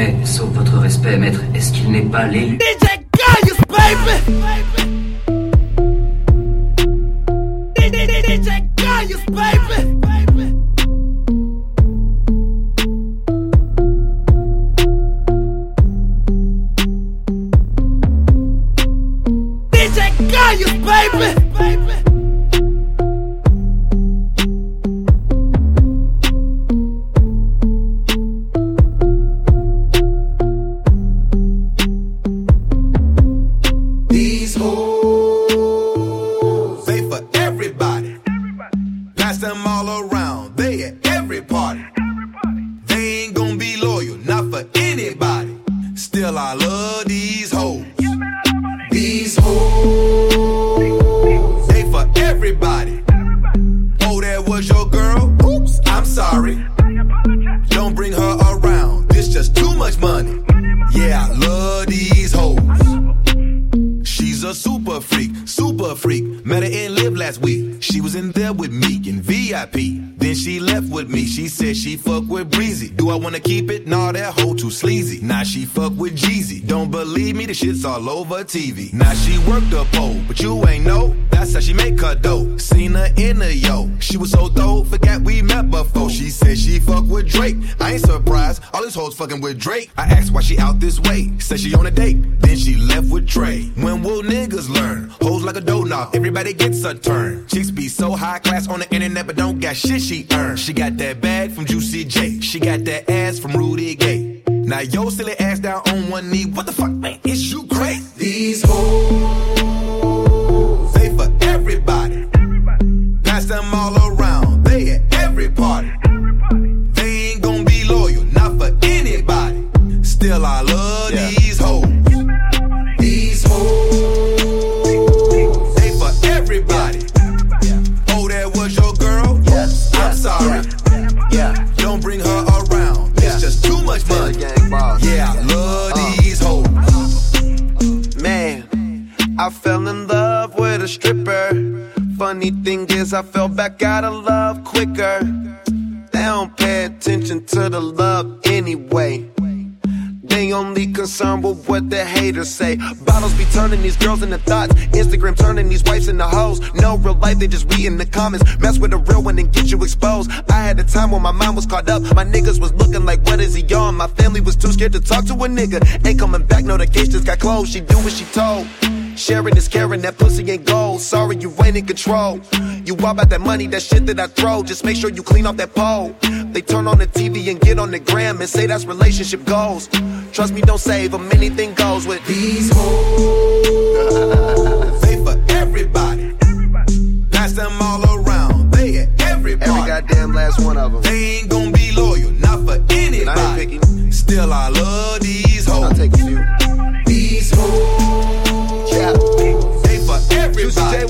Mais, sauf votre respect, maître, est-ce qu'il n'est pas l'élu! TV. Now she worked the pole, but you ain't know. That's how she make her dough. Seen her in a yo. She was so dope, forgot we met before. She said she fuck with Drake. I ain't surprised. All these hoes fucking with Drake. I asked why she out this way. Said she on a date. Then she left with Trey. When will niggas learn? Hoes like a doughnut. Everybody gets a turn. Chicks be so high class on the internet, but don't got shit she earned. She got I fell back out of love quicker. They don't pay attention to the love anyway. They only concerned with what the haters say. Bottles be turning these girls into thoughts. Instagram turning these wives into hoes. No real life, they just read in the comments. Mess with a real one and get you exposed. I had a time when my mind was caught up. My niggas was looking like, what is he on? My family was too scared to talk to a nigga. Ain't coming back, no, the case just got closed. She do what she told. Sharing is caring, that pussy ain't gold. Sorry, you ain't in control. You all about that money, that shit that I throw. Just make sure you clean off that pole. They turn on the TV and get on the gram and say that's relationship goals. Trust me, don't save them, anything goes with these hoes. They for everybody. Pass them all around. They at every party. Every goddamn last one of them. They ain't gonna be loyal, not for anybody. Still, I love these hoes. I'll take a few. These hoes.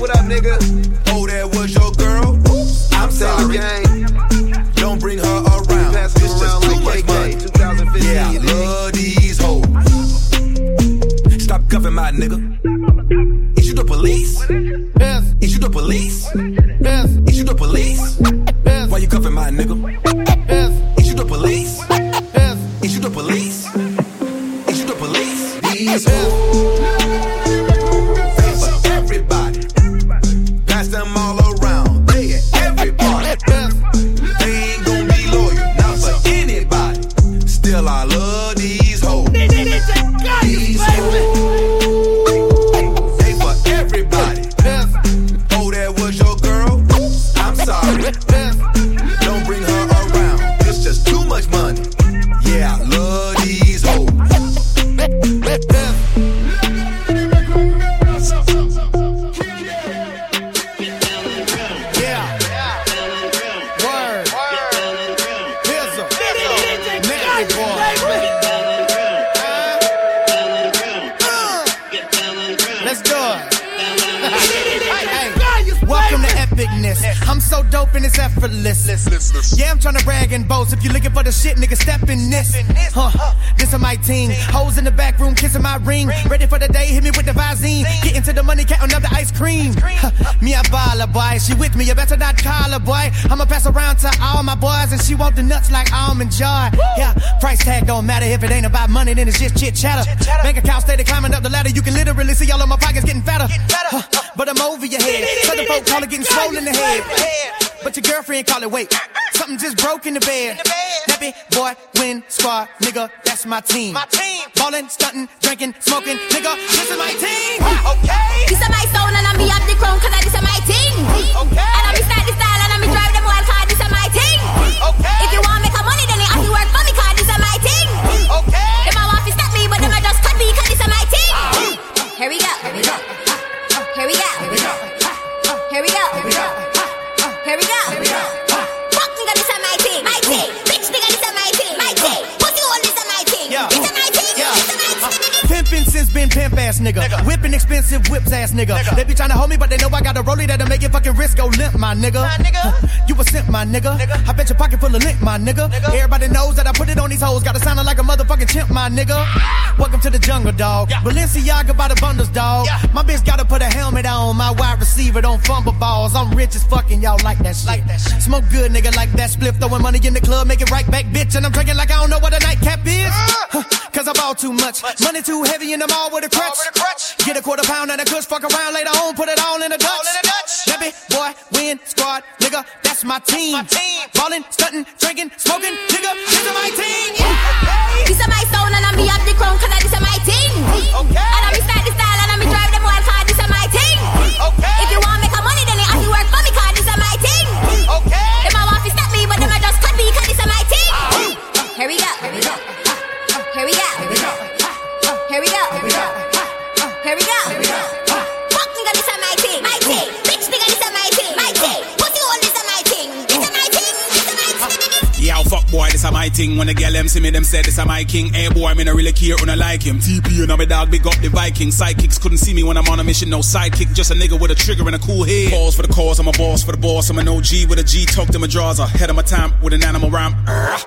What up, nigga? Oh, that was your girl? Oops, I'm sorry. gang. Don't bring her around. Pass It's them just too like much money. 2015. Yeah, I love these hoes. Stop cuffing my nigga. Is you the police? Yes, Is you the police? yes, Is you the police? yes, Why you cuffing my nigga? yes, Is you the police? yes. Is you the police? Is you the police? These They brag. If you looking for the shit, nigga, step in this. Huh? This is my team. Hoes in the back room kissing my ring. Ready for the day, hit me with the Visine. Get into the money, counting up the ice cream. Huh, me a baller boy, she with me, you better not call her boy. I'ma pass around to all my boys, and she want the nuts like almond joy. Yeah, price tag don't matter if it ain't about money, then it's just chit chatter. Bank account steady climbing up the ladder, you can literally see all of my pockets getting fatter. Huh, but I'm over your head. Southern folk call it getting swollen in the head. But your girlfriend call it wait. Something just broke in the bed. That big boy, win, squad, nigga, that's my team. My team. Ballin', stunting, drinking, smoking, mm. nigga, this is my team. Okay. This is my sound and I'm be up the crown cause this is my thing. Okay. And I'm style the style and I'm drive them wild card, this is my thing. Okay. If you want make a money then you have to work for me cause this is my thing. Okay. Them a want to stop me but them a just cut me cause this is my thing. Ah. Here we go. Here we go. Been pimp ass nigga. Whipping expensive whips ass nigga. They be tryna hold me, but they know I got a rollie that'll make your fucking wrist go limp, my nigga. Huh, You a simp, my nigga. nigga. I bet your pocket full of lint, my nigga. Everybody knows that I put it on these hoes. Gotta sound like a motherfucking chimp, my nigga. Welcome to the jungle, dog. Balenciaga by the bundles, dog. My bitch gotta put a helmet on. My wide receiver don't fumble balls. I'm rich as fucking, y'all like that shit. Smoke good, nigga, like that spliff. Throwing money in the club, make it right back, bitch. And I'm drinking like I don't know what a nightcap is. Uh. Huh, Cause I ball too much. Money too heavy in the mall with a crutch. Get a quarter pound and a kush, fuck around later on, put it all in a Dutch. That big boy, win, squad, nigga, that's my team. team. Ballin', stunting, drinking, smoking, nigga, this is my team. wanna get them see me, them say this a my king. Hey boy, I me no really care when I like him. TP and I'm a dog, big up the Viking. Sidekicks couldn't see me when I'm on a mission. No sidekick, just a nigga with a trigger and a cool head. Balls for the cause, I'm a boss for the boss. I'm an OG with a G, talk to my jaws. Ahead of my time with an animal rhyme.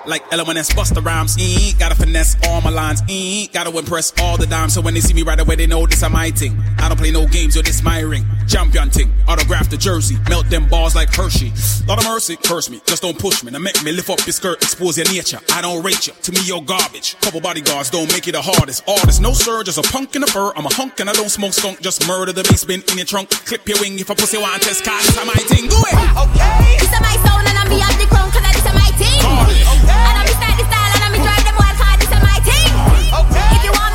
Like LMNS, bust the rhymes. E, gotta finesse all my lines. E, gotta impress all the dimes. So when they see me right away, they know this a my thing. I don't play no games, yo, this my ring. Champion thing, autograph the jersey. Melt them balls like Hershey. Lot of mercy, curse me, just don't push me. Now make me lift up your skirt, expose your nature. I don't rate you, to me you're garbage. Couple bodyguards don't make you the hardest. Artist, no sir, just a punk in a fur. I'm a hunk and I don't smoke skunk, just murder the bass bin in your trunk. Clip your wing if a pussy want test card. This is my thing, go ahead. Okay. This is my sound and I'm be up the crown cause this is my thing. Party. And I'm style the style and I'm drive them wild card, this is my thing. Okay. If you want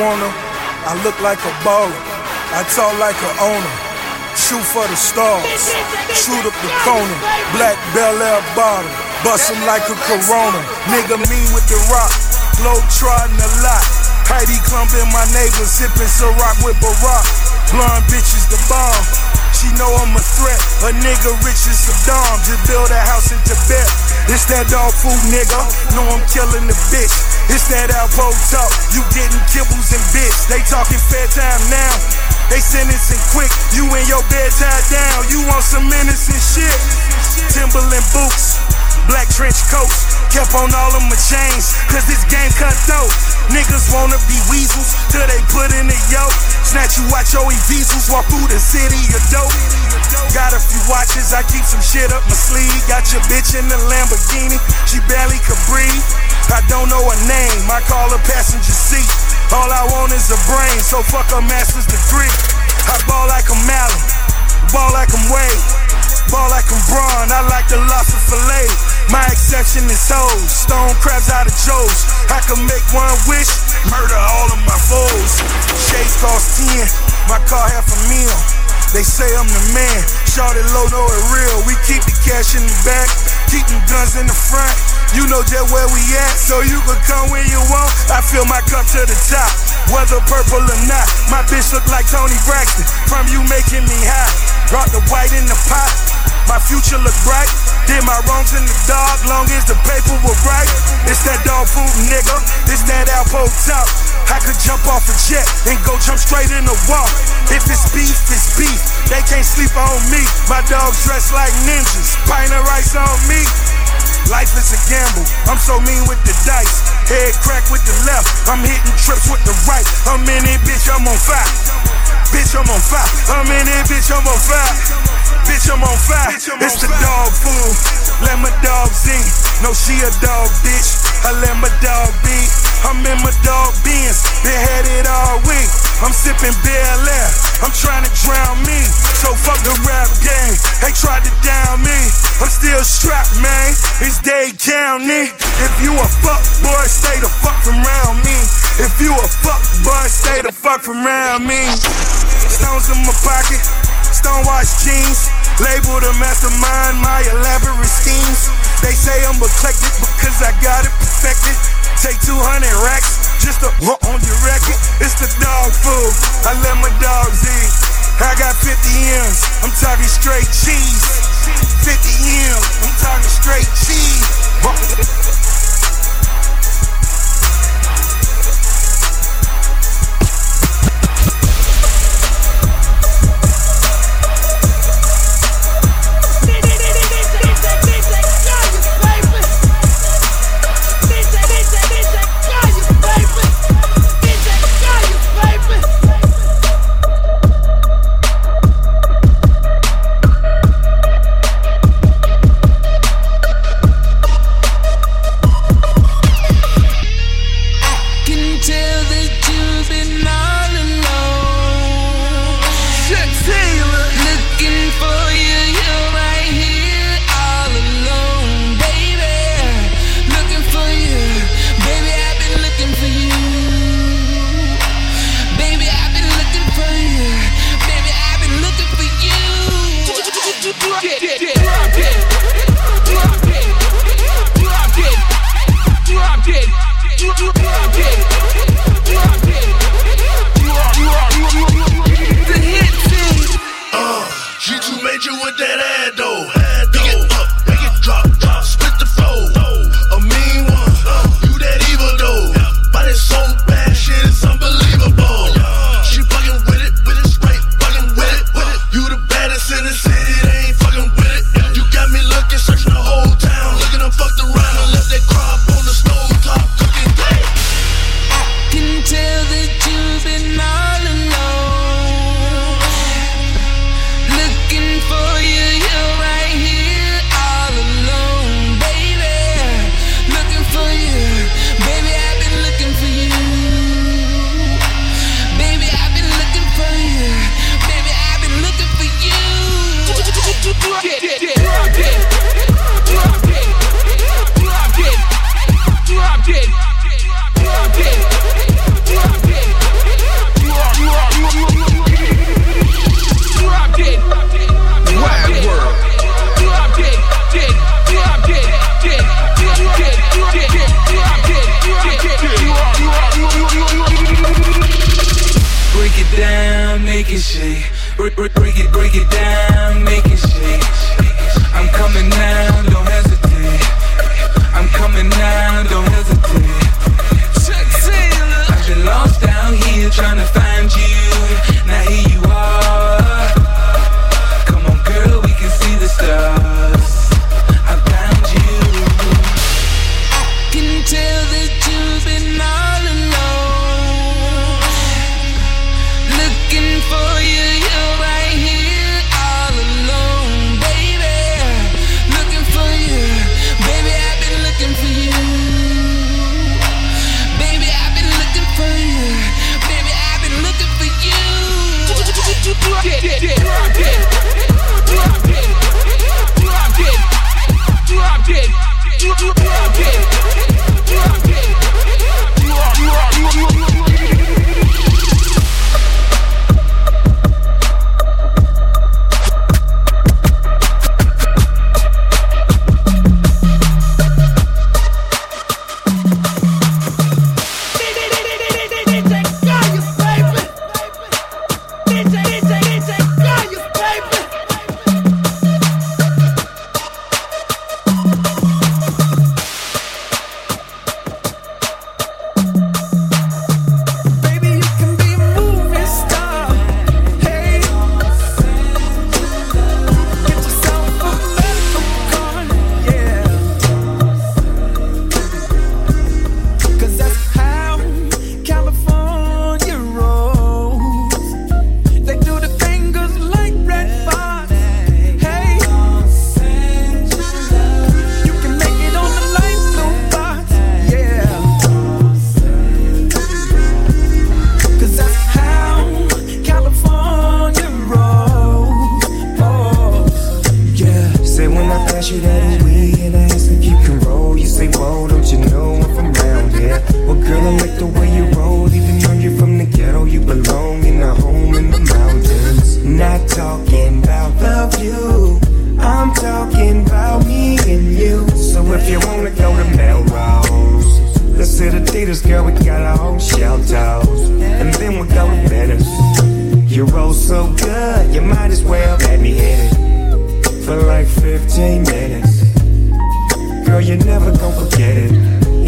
wanna. I look like a baller. I talk like a owner. Shoot for the stars. Shoot up the corner. Black Belaire bottle. Bust like a Corona. Nigga mean with the rock. Glow trotting a lot. Heidi Klum in my neighbor. Sipping Ciroc with Barack. Blonde bitches the bomb. She know I'm a threat. A nigga rich as Saddam. Just build a house in Tibet. It's that dog food nigga. Know I'm killing the bitch. It's that Alpo talk, you getting kibbles and bits. They talking fair time now. They sentencing quick, you in your bed tied down. You want some innocent shit. Timberland boots, black trench coats. Kept on all of my chains, cause this game cut dope. Niggas wanna be weasels till they put in the yoke. Snatch you watch your weasels walk through the city of dope. Got a few watches, I keep some shit up my sleeve. Got your bitch in the Lamborghini, she barely could breathe. I don't know her name, I call her passenger seat. All I want is a brain, so fuck a master's degree. I ball like I'm Allen, ball like I'm Wade, ball like I'm Bron. I like the lobster fillet. My exception is hoes, stone crabs out of Joe's. I can make one wish, murder all of my foes. Shades cost 10, my car half a meal. They say I'm the man, it low, know it real. We keep the cash in the back, keep them guns in the front. You know just where we at, so you can come when you want. I fill my cup to the top, whether purple or not. My bitch look like Toni Braxton, from you making me high. Brought the white in the pot, my future look bright. Did my wrongs in the dark, long as the paper was right. It's that dog food nigga, it's that Alpo top. I could jump off a jet and go jump straight in the wall. If it's beef, it's beef. They can't sleep on me. My dogs dressed like ninjas, pint of rice on me. Life is a gamble. I'm so mean with the dice. Head crack with the left. I'm hitting trips with the right. I'm in it, bitch, I'm on fire. Bitch, I'm on fire. I'm in it, bitch, I'm on fire. Bitch, I'm on fire. It's the dog food. Let my dog eat. No, she a dog, bitch. I let my dog be. I'm in my dog beans. Been had it all week. I'm sipping Belaire. I'm trying to drown me. So fuck the rap game. They tried to down me. I'm still strapped, man. It's Dade County. If you a fuck boy, stay the fuck from around me. If you a fuck boy, stay the fuck from around me. Stones in my pocket, stonewash jeans. Label the mastermind, my elaborate schemes. They say I'm eclectic because I got it perfected. Take 200 racks just to walk on your record. It's the dog food. I let my dogs eat. I got 50 M's. I'm talking straight cheese. 50 M's. I'm talking straight cheese. talking about love you. I'm talking about me and you. So if you wanna go to Melrose, let's hit Adidas, girl. We got our own shelters, and then we'll go to Venice. You roll so good, you might as well let me hit it for like 15 minutes. Girl, you're never gonna forget it.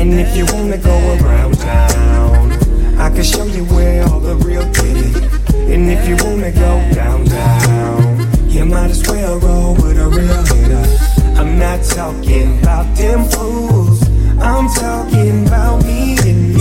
And if you wanna go around town, I can show you where all the real did. And if you wanna go down, down, you might as well roll with a real hitter. I'm not talking about them fools, I'm talking about me and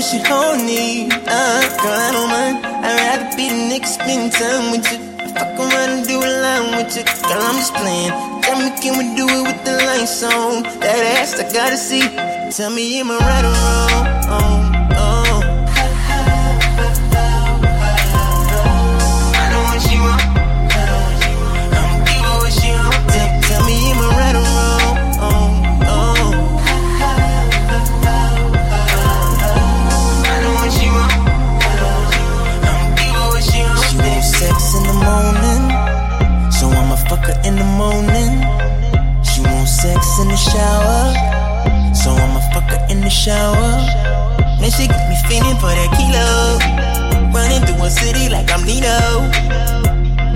when she horny. Uh, girl, I don't mind. I'd rather be the nigga spending time with you. Fuck around and do a line with you. Girl, I'm just playing. Tell me, can we do it with the lights on? That ass, I gotta see. Tell me, am I right or wrong? Shower. Then she got me feeling for that kilo, running through a city like I'm Nino.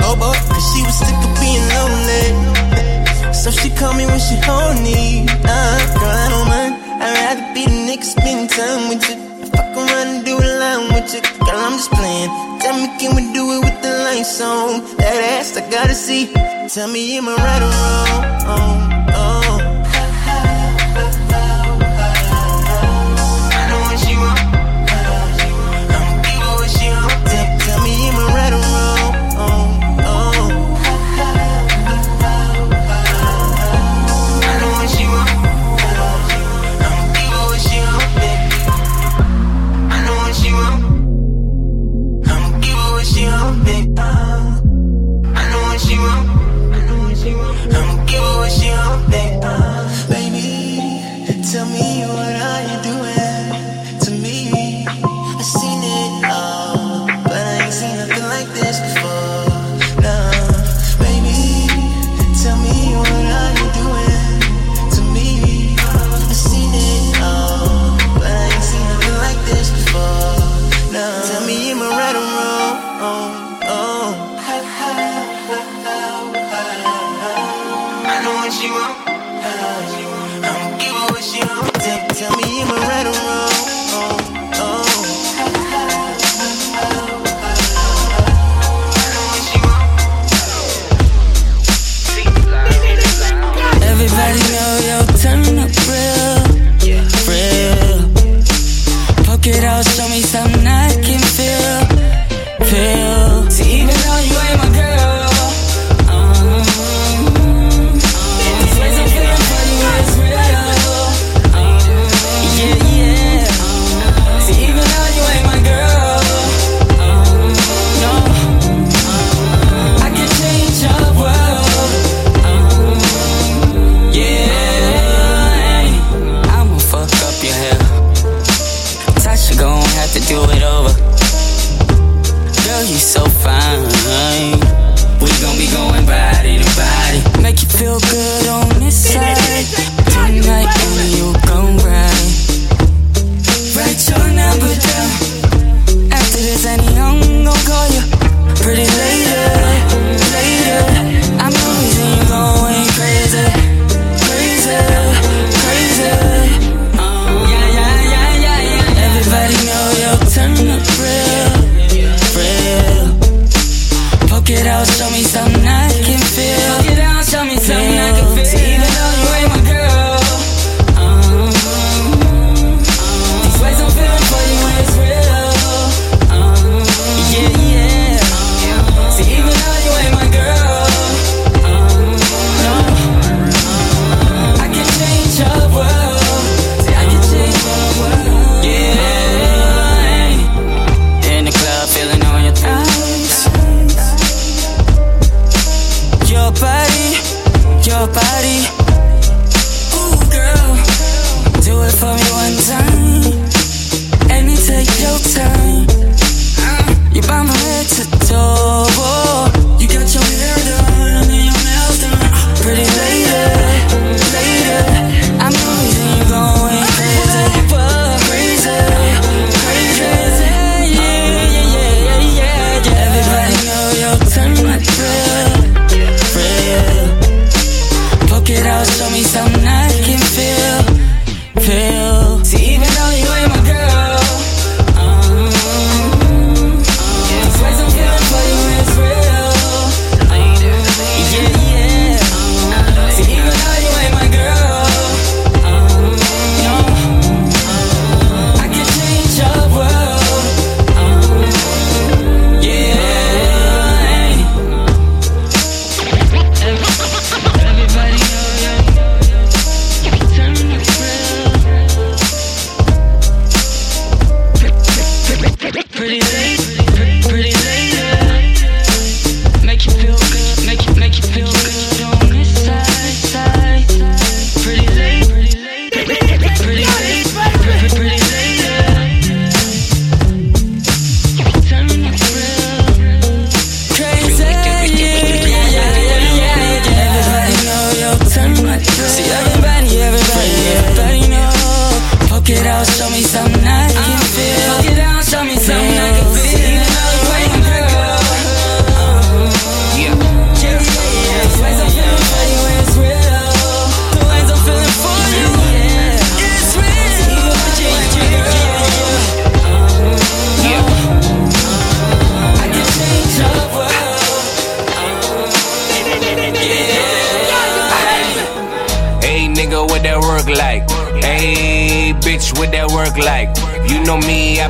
Oh boy, cause she was sick of being lonely. So she call me when she horny. Uh, girl, I don't mind. I'd rather be the nigga spending time with you. Fuck around and do a line with you. Girl, I'm just playing. Tell me, can we do it with the lights on? That ass, I gotta see. Tell me, am I right or wrong? Oh, oh.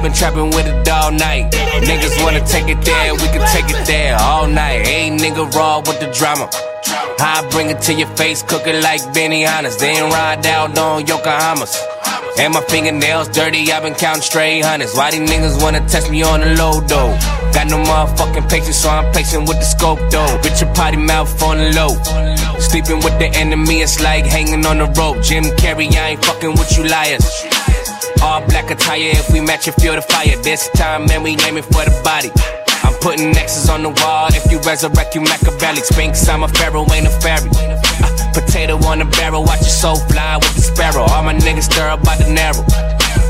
Been trapping with it all night. Niggas wanna take it there, we can take it there all night. Ain't nigga, raw with the drama. I bring it to your face, cook it like Benihanas. Then ride out on Yokohamas. And my fingernails dirty, I've been counting straight hundreds. Why these niggas wanna test me on the low though? Got no motherfucking patience, so I'm patient with the scope though. Bitch, your potty mouth on the low. Sleeping with the enemy, it's like hanging on the rope. Jim Carrey, I ain't fucking with you liars. All black attire, if we match it, feel the fire. This time, man, we aiming for the body. I'm putting X's on the wall. If you resurrect, you Machiavelli. Sphinx, I'm a pharaoh, ain't a fairy. Uh, potato on a barrel, watch your soul fly with the sparrow. All my niggas stir up by the narrow.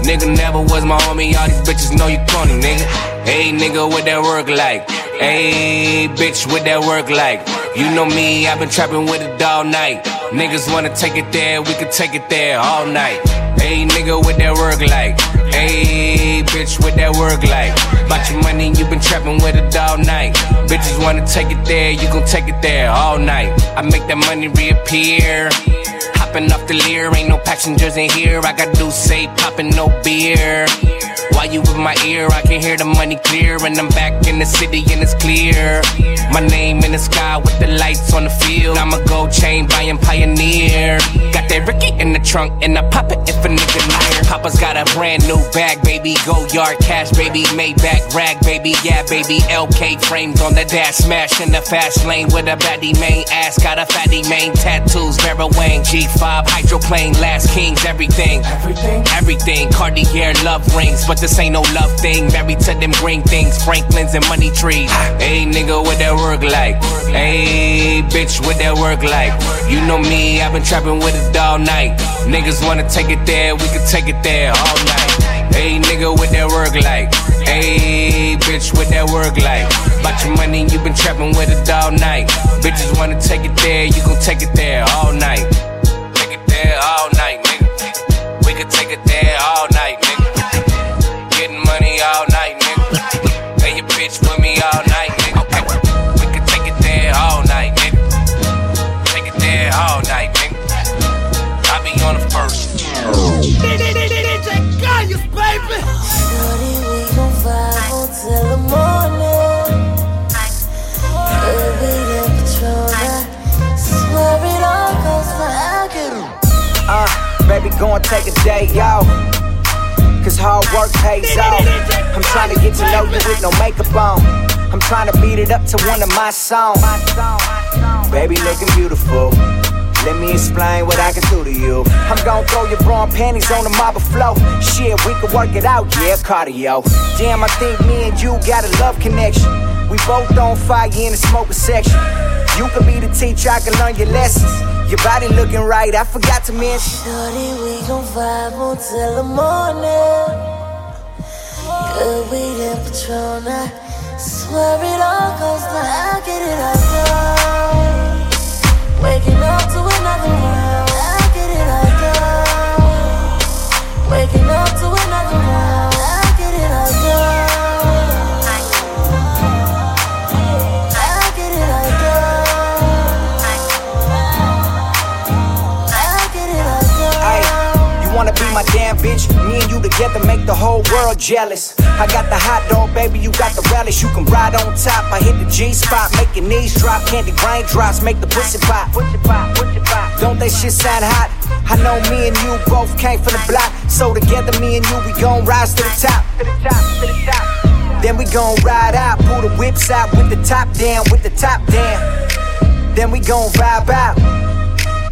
Nigga never was my homie, all these bitches know you corny, nigga. Hey, nigga, what that work like? Hey, bitch, what that work like? You know me, I've been trapping with it all night. Niggas wanna take it there, we can take it there all night. Hey, nigga, what that work like? Hey, bitch, what that work like? About your money, you been trapping with it all night. Bitches wanna take it there, you gon' take it there all night. I make that money reappear. Hopping off the Lear, ain't no passengers in here. I got do say popping no beer. While you with my ear, I can hear the money clear. And I'm back in the city and it's clear. My name in the sky with the lights on the field. I'm a gold chain buying pioneer. Got that Ricky in the trunk and I pop it if a nigga near. Papa's got a brand new bag, baby. Go yard cash, baby. Maybach rag, baby. Yeah, baby. LK frames on the dash. Smash in the fast lane with a baddie main ass. Got a fatty main tattoos. Vera Wang, G5, hydroplane, last kings, everything. Everything? Everything. Cartier love rings, but this ain't no love thing. Married to them green things, Franklin's and money trees. Hey, nigga, what that work like? Hey, bitch, what that work like? You know me, I've been trapping with it all night. Niggas wanna take it there, we can take it there all night. Hey, nigga, what that work like? Hey, bitch, what that work like? About your money, you been trapping with it all night. Bitches wanna take it there, you gon' take it there all night. Take it there all night, nigga. We could take it there all night. Getting money all night, nigga. Hey, your bitch with me all night, nigga. Okay. We could take it there all night, nigga. Take it there all night, nigga. I be on the first. DJ Gaius, baby. Shorty, we gon' vibe until the morning. Baby, that Patron, I swear it all goes for I get Uh, baby, go and take a day off. Cause hard work pays off. I'm trying to get to know you with no makeup on. I'm trying to beat it up to one of my songs. Baby, looking beautiful. Let me explain what I can do to you. I'm gonna throw your bra and panties on the marble floor. Shit, we can work it out, yeah, cardio. Damn, I think me and you got a love connection. We both on fire in the smoking section. You can be the teacher, I can learn your lessons. Your body looking right, I forgot to mention. Shorty, we gon' vibe until the morning. Good weed and Patron, I swear it all goes down. I get it all. Waking up to another round, I get it all. Waking up to another round, you together make the whole world jealous. I got the hot dog, baby, you got the relish. You can ride on top. I hit the G spot, make your knees drop. Candy raindrops, make the pussy pop. Don't that shit sound hot? I know me and you both came from the block. So together, me and you, we gon' rise to the top. Then we gon' ride out, pull the whips out with the top down, with the top down. Then we gon' vibe out.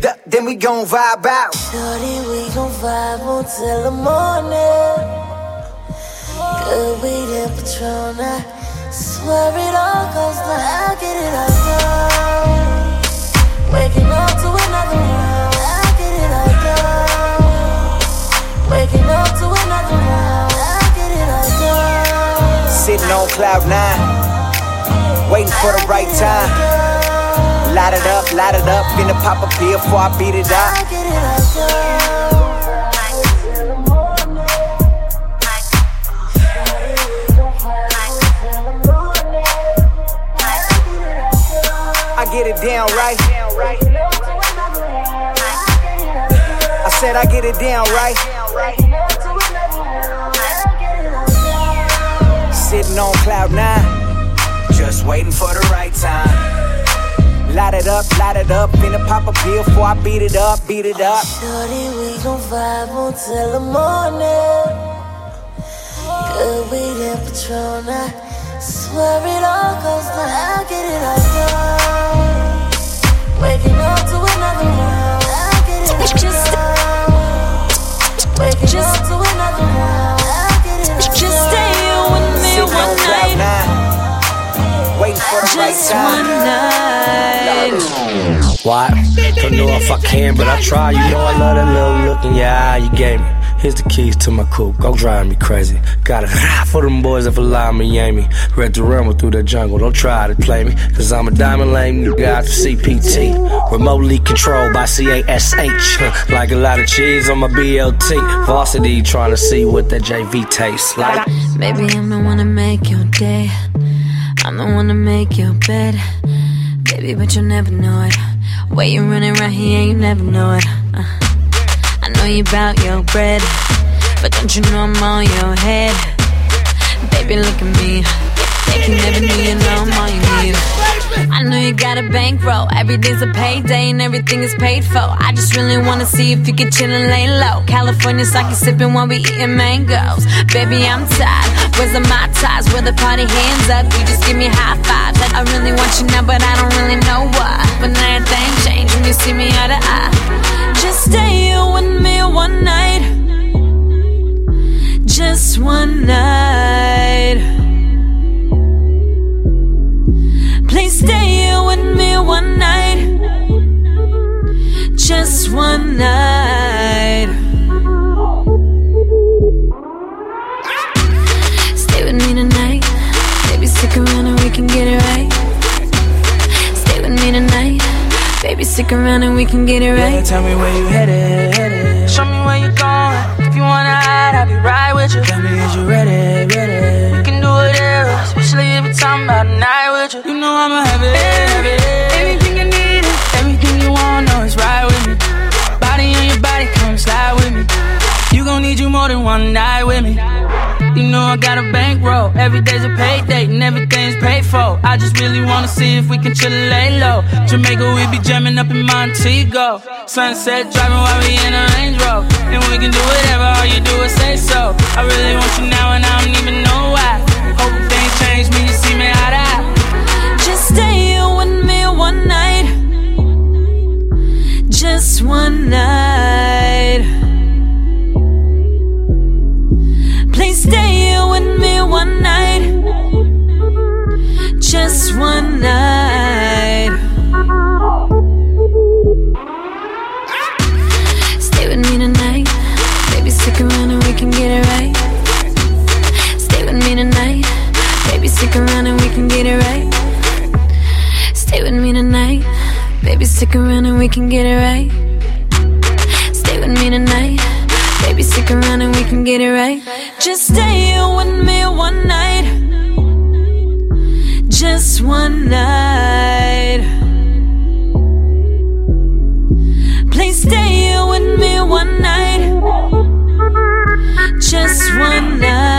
Th- Then we gon' vibe out. Shorty, we gon' vibe until the morning. Good weed and Patron, I swear it all goes down. I get it all done. Waking up to another round, I get it all done. Waking up to another round, I get it all done. Sitting on cloud nine, waiting for the right time. Light it up, light it up, finna pop a pill before I beat it up. I get it. I get it down right. I said I get it down right. Sitting on cloud nine, just waiting for the right time. Light it up, light it up, finna pop a pill before I beat it up, beat it up. Shorty, we gon' vibe until the morning. Good weed and Patron, I swear it all goes down. I get it all done. Waking up to another round. I get it all done. Waking up to another round. Just one night. Why? Don't know if I can, but I try. You know I love that little look in your eye you gave me. Here's the keys to my coupe. Go drive me crazy. Got a it for them boys if allow me, aim me. Ready to rumble through the jungle. Don't try to play me. Cause I'm a diamond lame nigga out the CPT. Remotely controlled by CASH. Like a lot of cheese on my BLT. Varsity trying to see what that JV tastes like. Maybe I'm the one to make your day. I'm the one to make your bed. Baby, but you'll never know it. Way you running around here, you never know it. Uh, I know you bout your bread, but don't you know I'm on your head? Baby, look at me. They can never need you know I'm all. I know you got a bankroll. Every day's a payday and everything is paid for. I just really wanna see if you can chill and lay low. California sake sipping while we eating mangoes. Baby, I'm tired. Where's the my ties? Where the party hands up? You just give me high fives. I really want you now, but I don't really know why. But everything changed when you see me eye to eye. Just stay here with me one night. Just one night. Please stay here with me one night. Just one night. Stay with me tonight. Baby, stick around and we can get it right. Stay with me tonight. Baby, stick around and we can get it right. Tell me where you headed, headed. Show me where you're going. If you wanna hide, I'll be right with you. Tell me, is you ready, ready? We can especially talking about a night with you. You know I'ma have it, have it. Everything you need, everything you want, know it's right with me. Body on your body, come slide with me. You gon' need you more than one night with me. You know I got a bankroll. Every day's a payday and everything's paid for. I just really wanna see if we can chill and lay low. Jamaica, we be jamming up in Montego. Sunset driving while we in a Range Rover. And we can do whatever, all you do is say so. I really want you now and I don't even know why. Hope things change when you see me eye to. Just stay here with me one night. Just one night. Please stay here with me one night. Just one night. Stay with me tonight. Baby, stick around and we can get it right. We can get it right. Stay with me tonight. Baby, stick around and we can get it right. Just stay here with me one night. Just one night. Please stay here with me one night. Just one night.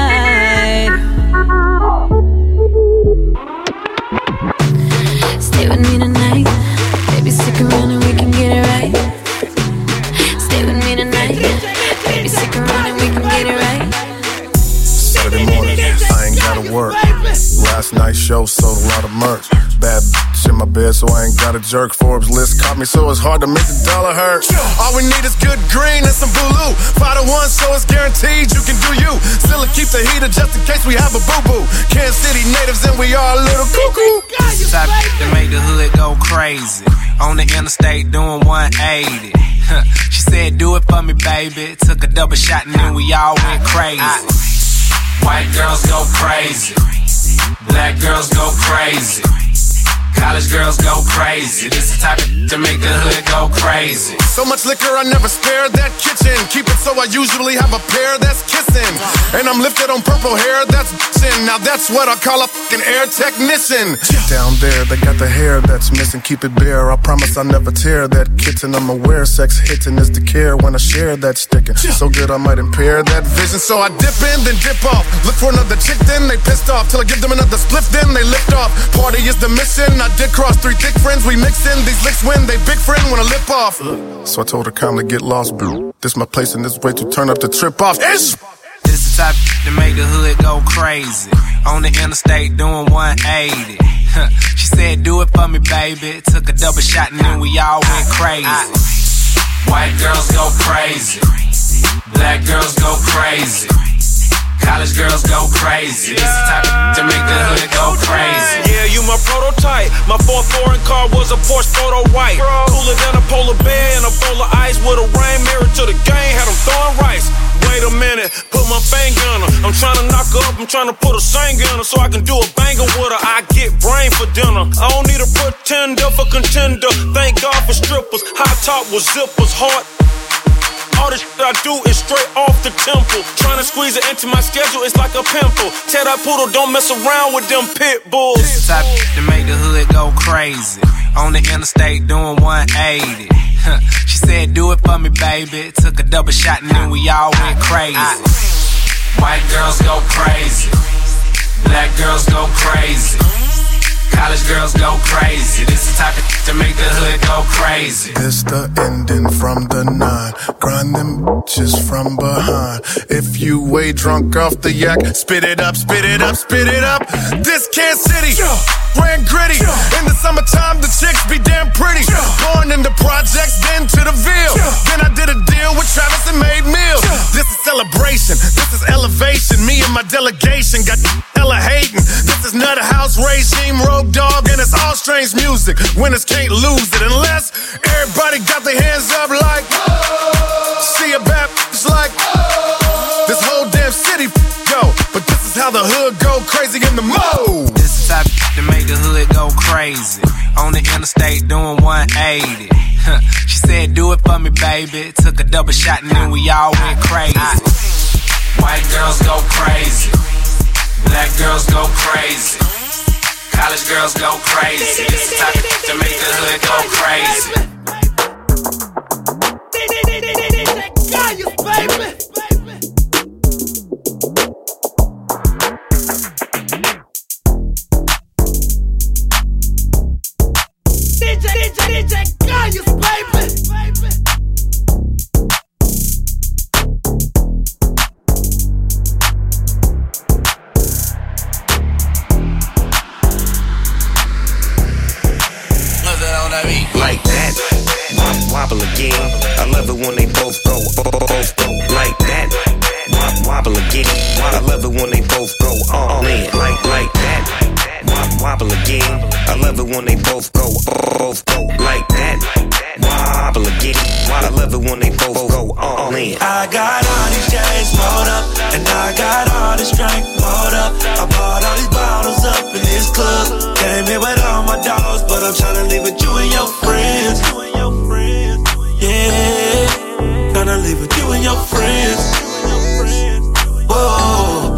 Last night's show sold a lot of merch. Bad bitch in my bed, so I ain't got a jerk. Forbes list caught me, so it's hard to make the dollar hurt. All we need is good green and some blue. Five to one, so it's guaranteed you can do you. Still keep the heater just in case we have a boo boo. Kansas City natives, and we are a little cuckoo. Type to make the hood go crazy. On the interstate doing 180. she said, Do it for me, baby. Took a double shot and then we all went crazy. White girls go crazy. Black girls go crazy. College girls go crazy. This the type of to make the hood go crazy. So much liquor, I never spare that kitchen. Keep it so I usually have a pair that's kissing. And I'm lifted on purple hair that's sin. Now that's what I call a fucking air technician. Down there, they got the hair that's missing. Keep it bare. I promise I never tear that kitten. I'm aware sex hitting is the care when I share that sticking. So good I might impair that vision. So I dip in, then dip off. Look for another chick, then they pissed off. Till I give them another split, then they lift off. Party is the mission. I did cross three thick friends. We mix in these licks when they big friend when I lip off. So I told her calmly get lost, boo. This my place and this way to turn up the trip off. Ish! This the type to make the hood go crazy. On the interstate doing 180. she said, Do it for me, baby. Took a double shot and then we all went crazy. White girls go crazy. Black girls go crazy. College girls go crazy. This the type to make the hood go crazy. Yeah, you my prototype. My fourth foreign car was a Porsche photo white. Cooler than a polar bear and a bowl of ice with a rain mirror to the game. Had them throwing rice. Wait a minute, put my finger on her. I'm trying to knock her up, I'm trying to put a singer on her so I can do a banger with her. I get brain for dinner. I don't need a pretender for contender. Thank God for strippers. High top with zippers, heart. All the shit I do is straight off the temple. Trying to squeeze it into my schedule, it's like a pimple. Tell that poodle, don't mess around with them pit bulls. This type to make the hood go crazy. On the interstate doing 180. she said, Do it for me, baby. Took a double shot and then we all went crazy. White girls go crazy. Black girls go crazy. College girls go crazy. This the type of to make the hood go crazy. This the ending from the nine. Grind them bitches from behind. If you way drunk off the yak, spit it up, spit it up, spit it up. This Kansas City, grand gritty. In the summertime, the chicks be damn pretty. Born in the projects, then to the Ville. Then I did a deal with Travis and made meals. This is celebration, this is elevation. Me and my delegation got hella hating. This is Nutter House regime, Road Dog, and it's all strange music. Winners can't lose it unless everybody got their hands up like. See a bitch like. This whole damn city go, but this is how the hood go crazy in the mode. This is how to make the hood go crazy. On the interstate doing 180. she said, Do it for me, baby. Took a double shot and then we all went crazy. White girls go crazy. Black girls go crazy. College girls go crazy. This is type to make the hood go crazy. DJ, DJ, DJ, Gaius, baby. Wobble again. I love it when they both go, both go like that. Wobble again. I love it when they both go all in like like that. Wobble again. I love it when they both go, both go like that. Wobble again. I love it when they both go all in. I got all these chains pulled up, and I got all this drink pulled up. I bought all these bottles up in this club. Came here with all my dogs, but I'm tryna leave with you and your friends. Tryna leave with you and your friends. Whoa,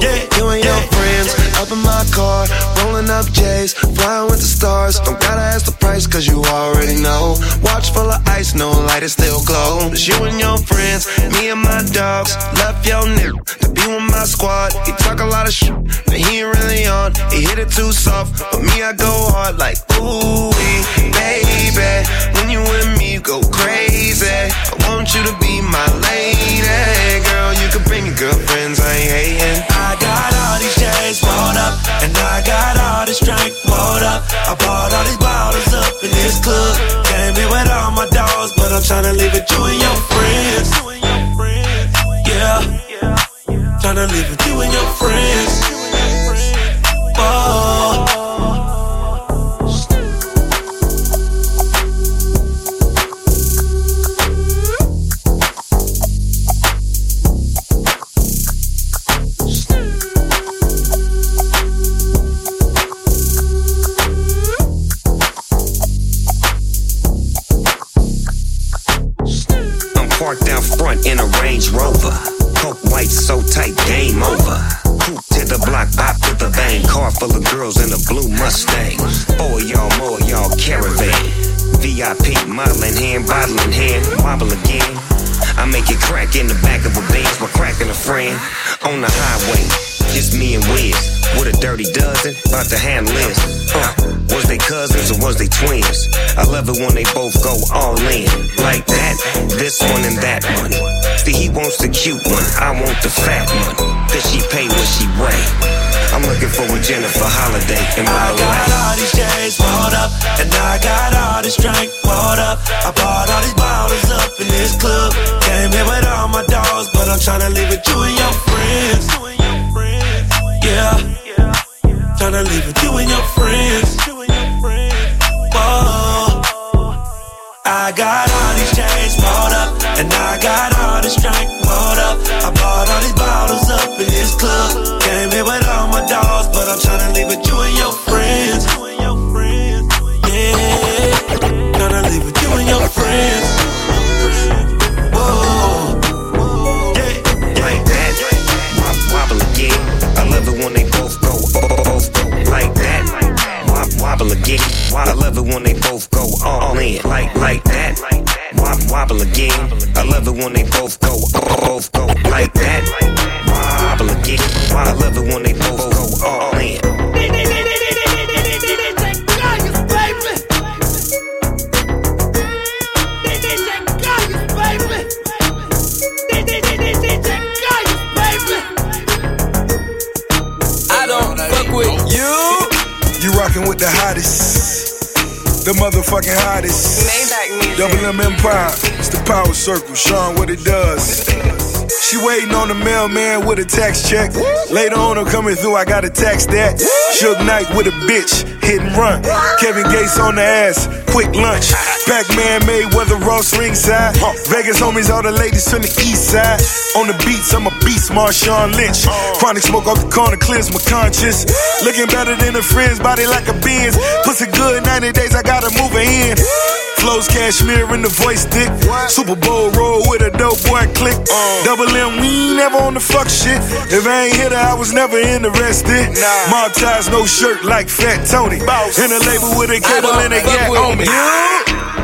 Yeah, you and your friends. Up in my car, rolling up J's, flying with the stars. Don't gotta ask the price, cause you already know. Watch full of ice, no light, it still glow. It's you and your friends, me and my dogs. Left your nigga to be with my squad. He talk a lot of shit, but he ain't really on. He hit it too soft, but me, I go hard like, ooh, baby. When you with me, you go crazy. I want you to be my lady. Girl, you can bring your girlfriends, I ain't hating. I got all these chains pulled up, and I got all this drink pulled up. I bought all these bottles up in this club. Came here with all my dogs, but I'm tryna leave with you and your friends. Yeah, tryna leave with you and your friends. White so tight, game over. Coupe to the block, bop to the bang. Car full of girls in a blue Mustang. Four y'all, more y'all caravan. VIP, model in hand, bottle in hand, wobble again. I make it crack in the back of a Benz while cracking a friend on the highway. Just me and Wiz with a dirty dozen, about to handle this. Uh, was they cousins or was they twins? I love it when they both go all in. Like that, this one and that one. See, he wants the cute one, I want the fat one. Cause she pay what she weigh. I'm looking for a Jennifer Holliday in my I got life. all these chains rolled up, and I got all this drink poured up. I bought all these bottles up in this club. Came here with all my dogs, but I'm tryna leave with you and your friends. Yeah, tryna leave with you and your friends. Whoa. I got and I got all this drink poured up. I bought all these bottles up in this club. Came here with all my dogs, but I'm tryna leave with you and your friends. Yeah, tryna leave with you and your friends. Whoa, like that. Wobble again. I love it when they both go, both go like that. Wobble again. I love it when they both go all in, like like that. Wop, wobble again. I love it when they both go, both go like that. Wobble again. I love it when they both go all in. I don't fuck with you. You rockin' with the hottest. The motherfucking hottest. Double M Empire. It's the power circle. Sean, what it does. She waiting on the mailman with a tax check. Later on, I'm coming through, I gotta tax that. Suge Knight with a bitch, hit and run. Kevin Gates on the ass, quick lunch. Pac Man Mayweather, Ross ringside. Vegas homies, all the ladies from the east side. On the beats, I'm a beast, Marshawn Lynch. Chronic smoke off the corner, cleanse my conscience. Looking better than a friend's body like a Benz. Pussy good, 90 days, I gotta move her in. Flows cashmere in the voice thick. Super Bowl roll with a dope boy click. Double M, we ain't never on the fuck shit. If I ain't hit her, I was never interested. Mob ties, no shirt like Fat Tony. In a label with a cable and a gat on me.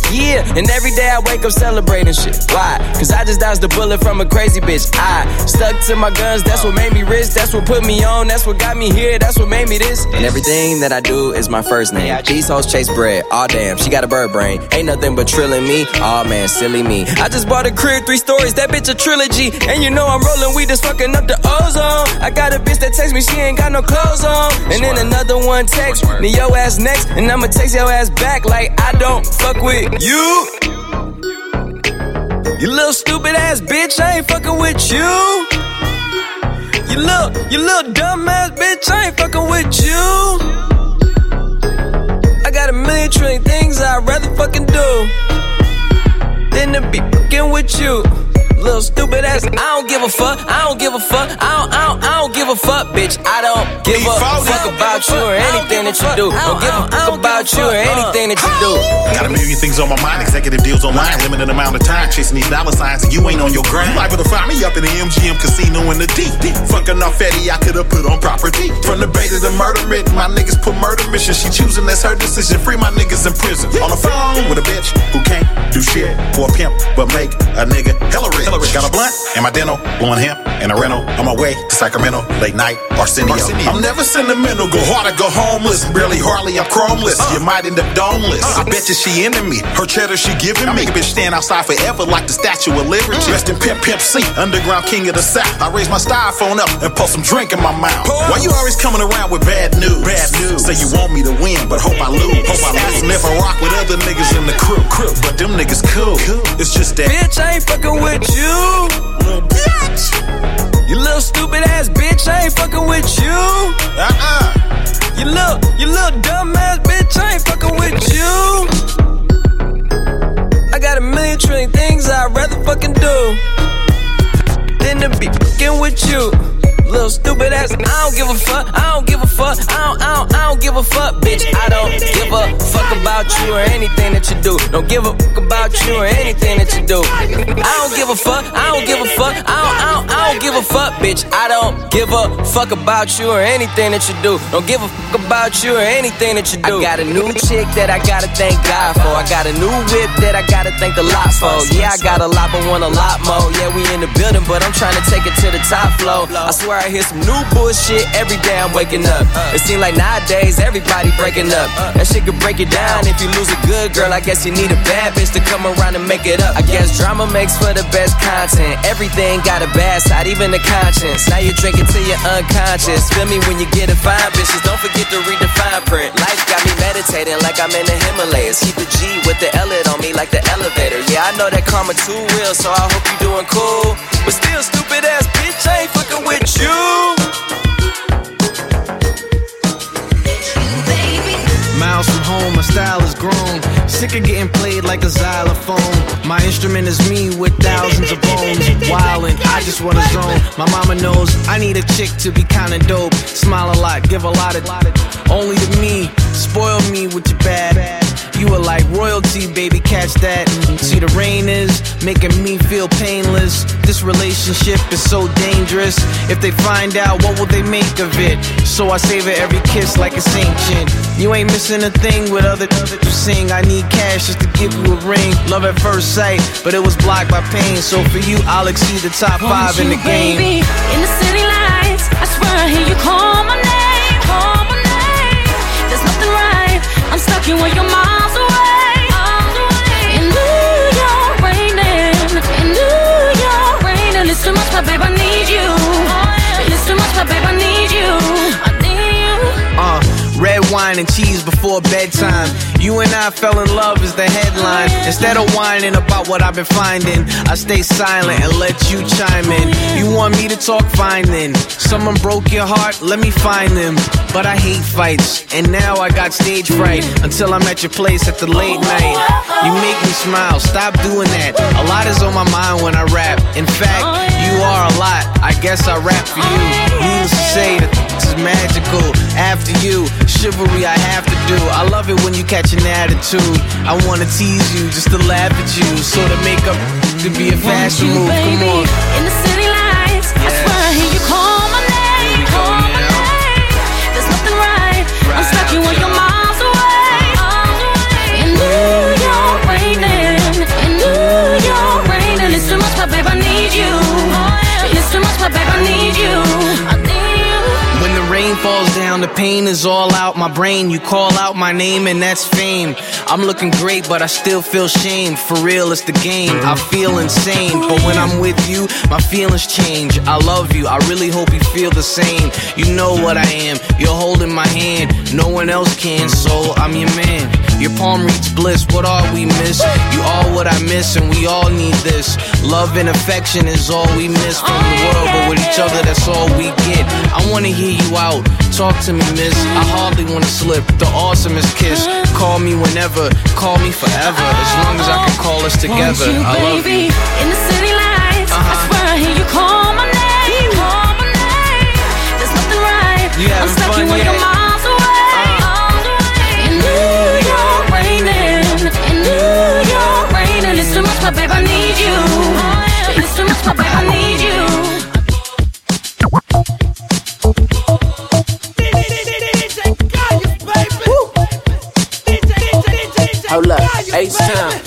Yeah, and every day I wake up celebrating shit. Why? Cause I just dodged the bullet from a crazy bitch. I stuck to my guns, that's what made me rich. That's what put me on, that's what got me here, that's what made me this. And everything that I do is my first name. These hoes chase bread. Aw damn, she got a bird brain. Ain't nothing but trilling me. Aw man, silly me. I just bought a crib, three stories, that bitch a trilogy. And you know I'm rolling weed, just fucking up the ozone. I got a bitch that text me, she ain't got no clothes on. And then another one text me, your ass next. And I'ma text your ass back like I don't fuck with you. You little stupid ass bitch, I ain't fucking with you. You little, you little dumb ass bitch, I ain't fucking with you. I got a million trillion things I'd rather fucking do than to be fucking with you. Little stupid ass, I don't give a fuck, I don't give a fuck, I don't, I don't, I don't a fuck, bitch. I don't give a fuck about you or anything that you do. Don't give a fuck about you or anything that you do. Got a million things on my mind, executive deals online, limited amount of time, chasing these dollar signs, and you ain't on your grind. You liable to find me up in the MGM casino in the deep. Fucking off Eddie, I could've put on property. From the bait to the murder writ, my niggas put murder mission. She choosing, that's her decision. Free my niggas in prison. On the phone with a bitch who can't do shit for a pimp, but make a nigga hella rich. Got a blunt and my dental, blowing hemp and a rental. On my way to Sacramento, late night, Arsenio. I'm never sentimental, go hard or go homeless. Barely, hardly, I'm chromeless. Uh. You might end up domeless. Uh. I bet you she into me. Her cheddar she giving me. Make a bitch stand outside forever like the Statue of Liberty. Mm. Rest in Pimp Pimp C, underground king of the South. I raise my styrofoam up and pour some drink in my mouth. Why you always coming around with bad news? Bad news. Say you want me to win, but hope I lose. Hope I lose. I rock with other niggas in the crew. crew. But them niggas cool. It's just that. Bitch, I ain't fucking with you. Little bitch. You little stupid ass bitch, I ain't fucking with you. Uh-uh. You little, you little dumb ass bitch, I ain't fucking with you. I got a million trillion things I'd rather fucking do than to be fucking with you. Little stupid ass, I don't give a fuck, I don't give a fuck, I don't, I don't, I don't give a fuck, bitch. I don't give a fuck about you or anything that you do. Don't give a fuck about you or anything that you do. I don't give a fuck, I don't give a fuck, I don't, I don't, I don't give a fuck, bitch. I don't give a fuck about you or anything that you do. Don't give a fuck about you or anything that you do. I got a new chick that I gotta thank God for. I got a new whip that I gotta thank the lot for. Yeah, I got a lot, but want a lot more. Yeah, we in the building, but I'm trying to take it to the top floor. I swear I hear some new bullshit every day I'm waking up. It seems like nowadays everybody breaking up. That shit could break it down if you lose a good girl. I guess you need a bad bitch to come around and make it up. I guess drama makes for the best content. Everything got a bad side, even the conscience. Now you're drinking till you're unconscious. Feel me when you get a fine bitches. Don't forget to read the fine print. Life got me meditating like I'm in the Himalayas. Keep a G with the L it on me like the elevator. Yeah, I know that karma too real, so I hope you're doing cool. But still, stupid ass bitch, I ain't fucking with you. Miles from home, my style is grown. Sick of getting played like a xylophone. My instrument is me with thousands of bones. Wildin', I just wanna zone. My mama knows I need a chick to be kinda dope. Smile a lot, give a lot of only to me. Spoil me with your bad. You are like royalty, baby, catch that. See, the rain is making me feel painless. This relationship is so dangerous. If they find out, what will they make of it? So I savor every kiss like it's ancient. You ain't missing a thing with other that you sing. I need cash just to give you a ring. Love at first sight, but it was blocked by pain. So for you, I'll exceed the top five in the game. Baby, in the city lights, I swear I hear you call my name, call my name. There's nothing right. Where you're your miles away. In New York, raining. In New York, raining. It's too much, my babe. I need you. It's too much, my babe. I need you. Wine and cheese before bedtime. You and I fell in love is the headline. Instead of whining about what I've been finding, I stay silent and let you chime in. You want me to talk fine then? Someone broke your heart, let me find them. But I hate fights, and now I got stage fright until I'm at your place at the late night. You make me smile, stop doing that. A lot is on my mind when I rap. In fact, you are a lot. I guess I rap for you. Needless to say, that this is magical. After you, chivalry I have to do. I love it when you catch an attitude. I wanna tease you just to laugh at you. So to make up could be a fashion move. Come on. Rain falls down, the pain is all out my brain. You call out my name, and that's fame. I'm looking great, but I still feel shame. For real, it's the game. I feel insane, but when I'm with you, my feelings change. I love you. I really hope you feel the same. You know what I am. You're holding my hand. No one else can, so I'm your man. Your palm reads bliss. What are we miss? You are what I miss, and we all need this. Love and affection is all we miss from the world, but with each other, that's all we get. I wanna hear you out. Talk to me, miss. I hardly wanna slip. The awesomest kiss. Call me whenever. Call me forever. As long as I can call us together. You, I love baby, you. in the city lights. I Uh-huh. swear I hear you call my name, call my name. There's nothing right. You I'm stuck fun in yet? you're much, my babe. I need you. It's too much, my babe. I need you. Hold up, H time.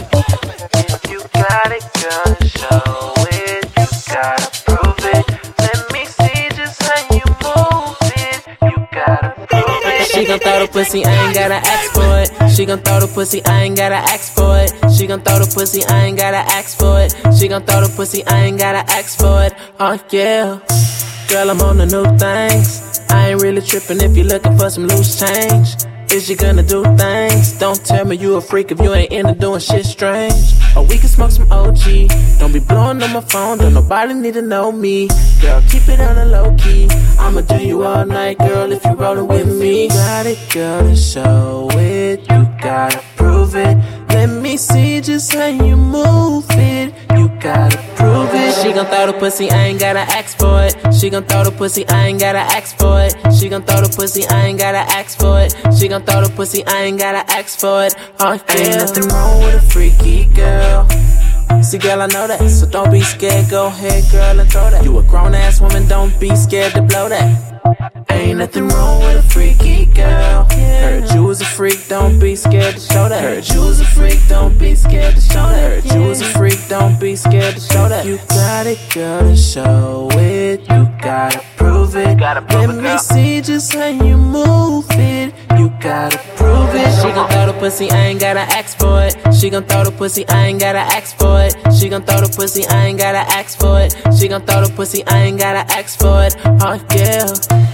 girl, show it. You gotta prove it. Let me see just how you move it. You gotta prove it. She gon' throw the pussy, I ain't gotta ask for it. She gon' throw the pussy, I ain't gotta ask for it. She gon' throw the pussy, I ain't gotta ask for it. She gon' throw the pussy, I ain't gotta ask for it. Oh yeah. Girl, I'm on the new things. I ain't really trippin' if you're for some loose change. Is you gonna do things? Don't tell me you a freak if you ain't into doing shit strange. Or we can smoke some OG. Don't be blowing on my phone, don't nobody need to know me. Girl, keep it on the low key. I'ma do you all night, girl, if you rollin' with me. Got it, girl, and show it. You gotta prove it. Let me see just how you move it. You gotta prove it. She gon' throw the pussy, I ain't gotta ask for it. She gon' throw the pussy, I ain't gotta ask for it. She gon' throw the pussy, I ain't gotta ask for it. She gon' throw the pussy, I ain't gotta ask for it. Oh, yeah. Ain't nothing wrong with a freaky girl. See, girl, I know that, so don't be scared. Go ahead, girl, and throw that. You a grown ass woman, don't be scared to blow that. Ain't nothing wrong with a freaky girl. Heard you was a freak, don't be scared to show that. Heard you was a freak, don't be scared to show that. Heard you was a freak, don't be scared to show that. You got it, girl, and show it. You gotta prove it. Let me see just how you move it. You gotta prove it. She gon' throw the pussy, I ain't gotta ask for it. She gon' throw the pussy, I ain't gotta ask for it. She gon' throw the pussy, I ain't gotta ask for it. She gon' throw the pussy, I ain't gotta ask for it. Oh yeah.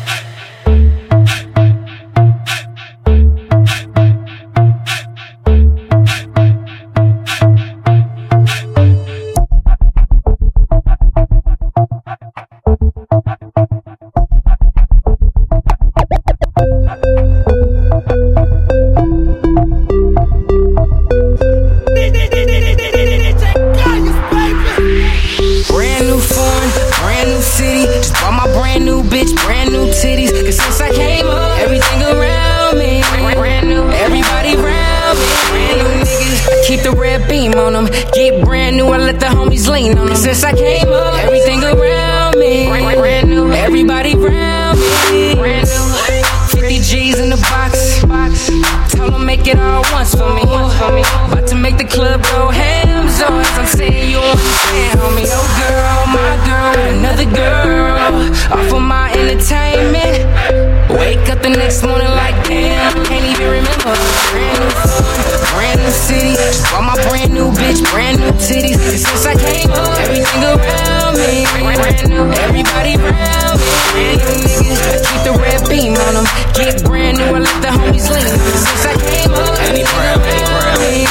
Next morning like damn, I can't even remember. Brand new phone, brand new city. Bought my brand new bitch, brand new titties. And since I came up, everything around me. Brand new, everybody around me. Brand new I keep the red beam on them. Get brand new, I let the homies lean. Since I came up, everything around me.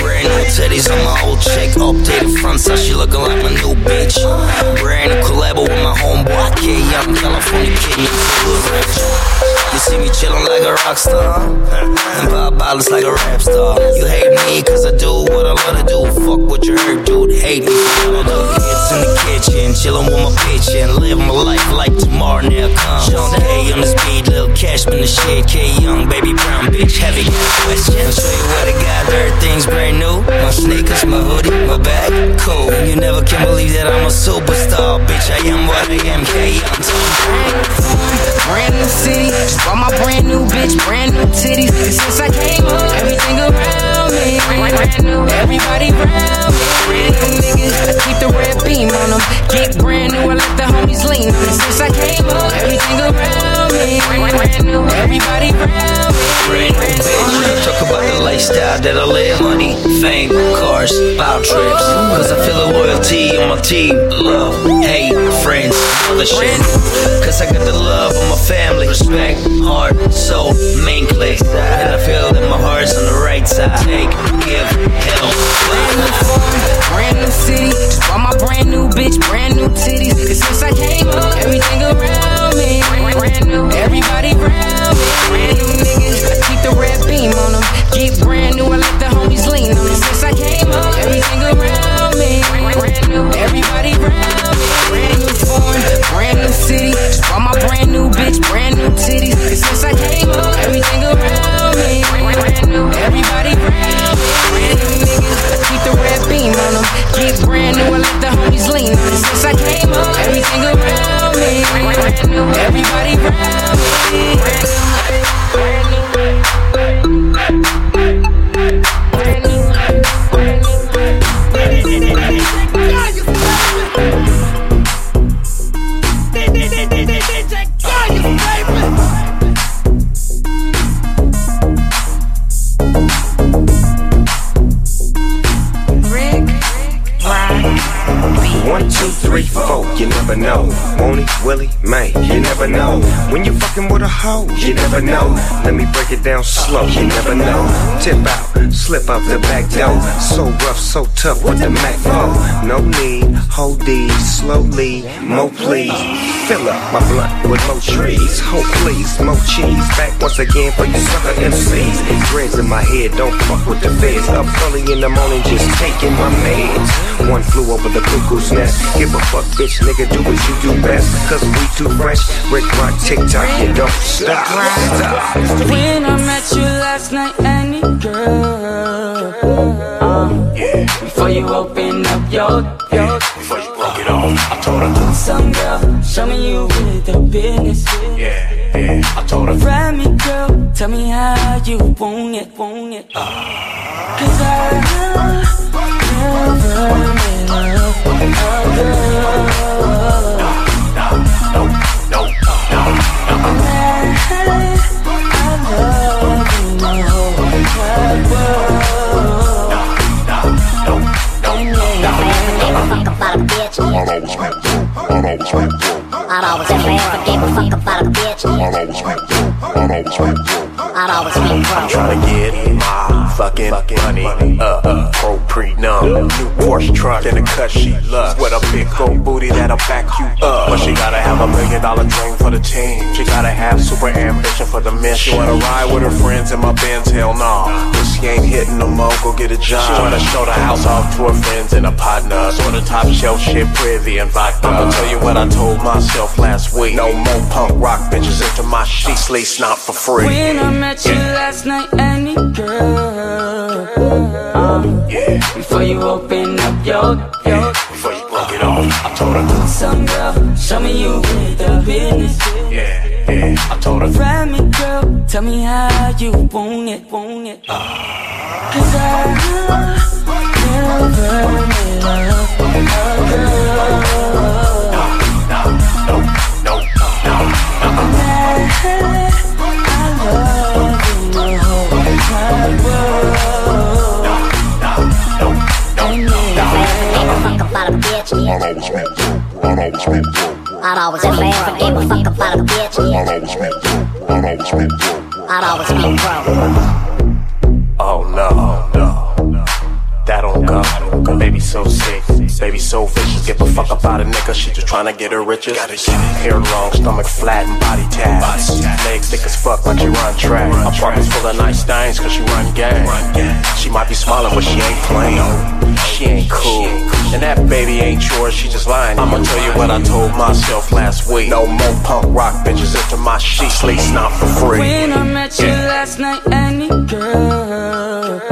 Brand new titties on my old chick. Updated front side, she looking like my new bitch. Brand new collabo with my homeboy, K Young California kid. You see me chillin' like a rock star. And pop bottles like a rap star. You hate me cause I do what I love to do. Fuck what you heard, dude. Hate me for. Kids in the kitchen, chillin' with my bitch and live my life like tomorrow never comes. Sean K on this beat, little Cashman the shit. K Young, baby brown bitch, heavy question. I'll show you what I got. Everything's brand new. My sneakers, my hoodie, my bag, cool. You never can believe that I'm a superstar, bitch. I am what I am. K Young, Brand new city, just my brand new bitch, brand new titties. Since I came up, everything around me. Everybody around me. Niggas, I keep the red beam on them. Get brand new, I let the homies lean on them. Since I came up, everything around me. Everybody around me. Brand new bitch. Talk about the lifestyle that I live. Money, fame, cars, bout trips. Cause I feel the loyalty on my team. Love, hate, friends, other shit. Cause I got the love of my family. Respect, heart, soul, main click. And I feel that my heart's on the right side. Take, give, help. Brand new phone, brand new city. Just bought my brand new bitch, brand new titties. Cause since I came up, everything around me. Brand new, everybody around me. Brand new niggas, I keep the red beam on them. Get brand new, I let the homies lean on them. Since I came up, everything around me. Brand new, everybody around me. Brand new phone, brand new city. Just bought my brand new bitch, brand new titties. Cause since I came up, everything brand new, I let the homies lean on. Since I came up, everything around me, everybody around me. Won't he, will he, may, you never know. When you fucking with a hoe, you never know. Let me break it down slow, you never know. Tip out, slip out the back door. So rough, so tough with the Mac flow. No need, hold these slowly, mo please. Fill up my blunt with more trees. Ho please, more cheese. Back once again for you sucker MCs. Dreads in my head, don't fuck with the feds. Up early in the morning, just taking my meds. One flew over the cuckoo's nest. Give a fuck, bitch, nigga, do what you do best. Cause we too fresh. Rick Rock, TikTok, you don't stop. When I met you last night, any girl. Uh, yeah. Before you open up your, your Before you broke it off, I told her. Some girl, show me you with the business. Yeah, yeah, I told her. Ride me, girl, tell me how you want it, want it. Cause I never met I'm always make it, I'd always make it never give a fuck about a bitch. I'd always be broke. I'd always be broke. I'd always be I'm broke. tryna get my fucking money up. Uh, pro pre numb. New Porsche truck in the cut she loves. With a big old booty that'll back you up. But she gotta have a million dollar dream for the team. She gotta have super ambition for the mission. She wanna ride with her friends in my Benz, hell nah. But she ain't hitting no more, go get a job. She wanna show the house off to her friends and a partner. So the top shelf shit, privy and vodka. I'ma tell you what I told myself last week. No more punk rock bitches into my sheets, least not for free. When I met you last night, any girl. Uh, yeah. Before you open up your, your Before you broke it off, I told her. Some girl, show me you with the business. Yeah, yeah, I told her. Ride me, girl, tell me how you want it, want it. Cause I broke. I'd always be broke. Oh no, no, that don't go. Baby so sick, baby so vicious. Give a fuck about a nigga, she just tryna get her riches. Hair long, stomach flat and body tats. Legs thick as fuck like she run track. Apartments full of nice things cause she run gang. She might be smiling but she ain't playing. She ain't cool. And that baby ain't yours, she just lying. I'ma tell you what I told myself last week. No more punk rock bitches into my sheets, lease not for free. When I met you last night, any girl.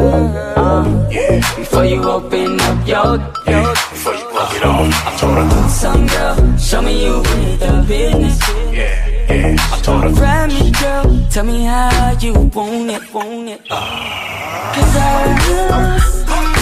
Uh, Yeah. Before you open up your, your Before you broke it off, I told her. Some girl, show me you with the business. Yeah, yeah, I told her. Ride me, girl, tell me how you want it, want it. Cause I never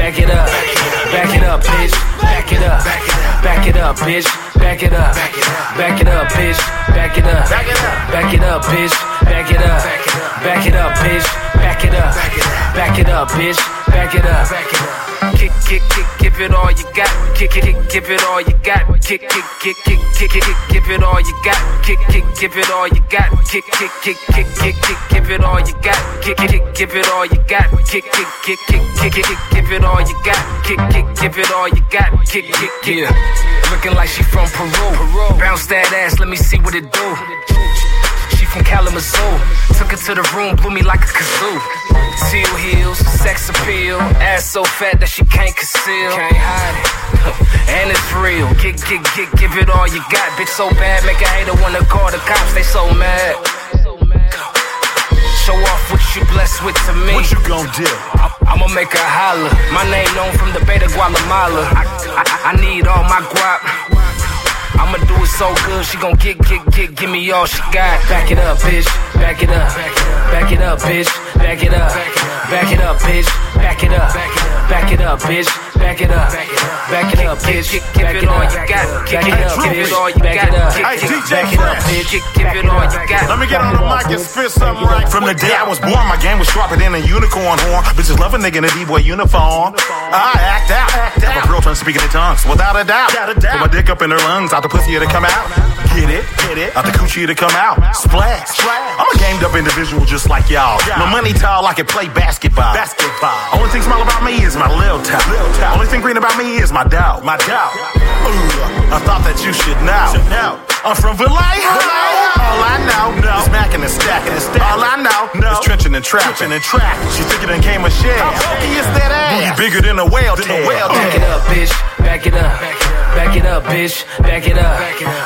Back it up. Back it up, bitch. Back it up. Back it up, bitch. Back it up. Back it up, bitch. Back it up. Back it up, bitch. Back it up. Back it up, bitch. Back it up. Back it up, bitch. Back it up. Back it up, bitch. Back it up. Kick, kick, kick, give it all you got. Kick, kick, kick, give it all you got. Kick, kick, kick, kick, kick, kick, give it all you got. Kick, kick, give it all you got. Kick, kick, kick, kick, kick, kick, give it all you got. Kick, kick, give it all you got. Kick, kick, kick, kick, kick, kick, give it all you got. Kick, kick, give it all you got. Kick, kick, kick. Yeah, looking like she from Peru. Bounce that ass, let me see what it do. From Kalamazoo. Took her to the room, blew me like a kazoo. Seal heels, sex appeal. Ass so fat that she can't conceal. Can't hide it. and it's real. Kick, kick, kick, give it all you got. Bitch so bad, make a hater wanna call the cops. They so mad. Show off what you blessed with to me. What you gon' do? I'ma make her holler. My name known from the Bay to Guatemala. I, I, I need all my guap. I'ma do it so good, she gon' get, get, get, give me all she got. Back it up, bitch. Back it up. Back it up, bitch. Back it up. Back it up, bitch. Back it up. Back it up, bitch. Back it up. Back it up, bitch. Give it all you got. Back it up, Give it all you Back it up. Hey, Back it up, bitch. Give it all you got. Let me get on the mic and spit something right. From the day I was born, my game was sharper than a unicorn horn. Bitches love a nigga in a D-boy uniform. I act out. If a girl turns speaking in tongues, without a doubt. Put my dick up in her lungs, out the pussy to come out. Get it, get it, out the coochie to come out. Splash. splash. I'm a gamed up individual just like y'all. No money tall, I can play basketball. Basketball. Only thing small about me is my lil top. Only thing green about me is my dog. My dog. Ooh, I thought that you should know. I'm from Vallejo. All I know is smacking and stacking and stacking. All I know is trenching and trapping and trapping. She took it and came a shell. How funky is that ass? Booty bigger than a whale uh. tail. Back it up, bitch. Back it up. Back it up, Back it up. bitch. Back it up,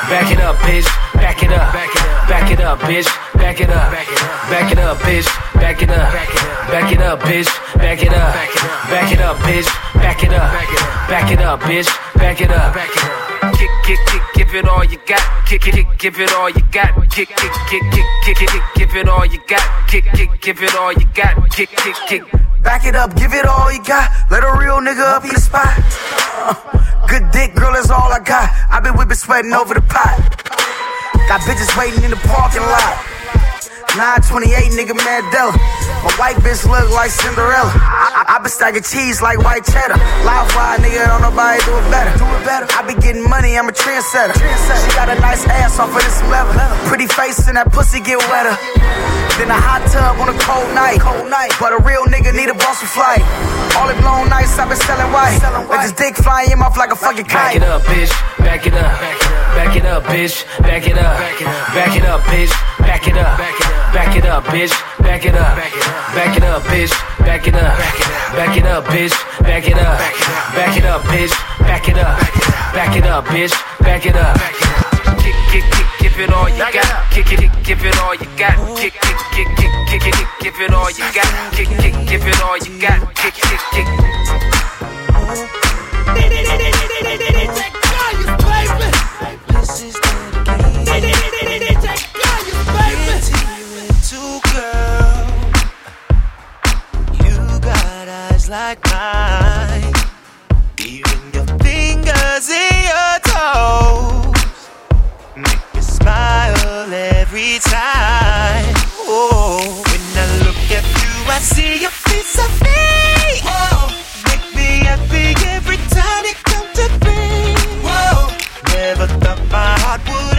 back it up, bitch. Back it up. Back it up, bitch. Back it up. Back it up, bitch. Back it up. Back it up, bitch. Back it up. Back it up, bitch. Back it up. Back it up, bitch. Back it up. Kick, kick, kick, give it all you got. Kick, kick, give it all you got. Kick, kick, kick, kick, kick, kick, give it all you got. Kick, kick, give it all you got. Kick, kick, kick. Back it up, give it all you got. Let a real nigga up in the spot. Good dick, girl, that's all I got. i been whipping, sweating over the pot. Got bitches waiting in the parking lot. 928, nigga, Mandela. My white bitch look like Cinderella. I, I, I been stacking cheese like white cheddar. Live wire, nigga, don't nobody do it better. Do it better. I be getting money, I'm a trendsetter. She got a nice ass off of this leather. Pretty face and that pussy get wetter. Then a hot tub on a cold night. Cold night. But a real nigga need a Boston flight. All the blown nights I've been selling white. With this dick flying in mouth like a fucking kite. Back it up, bitch. Back it up. Back it up, bitch. Back it up. Back it up, bitch. Back it up. Back it up, bitch. Back it up. Back it up, bitch. Back it up. Back it up, bitch. Back it up. Back it up, bitch. Back it up. Back it up, bitch. Back it up. Kick, kick, kick, give it all you got. Kick, kick, kick, give it all you got. Kick, kick, kick, kick, kick, kick, kick, give it all you got. Kick, kick, give it all you got. Kick, kick, kick. Like mine. Even your fingers in your toes make me smile every time. Oh, when I look at you, I see a piece of me. Whoa, make me happy every time you come to me. Whoa, never thought my heart would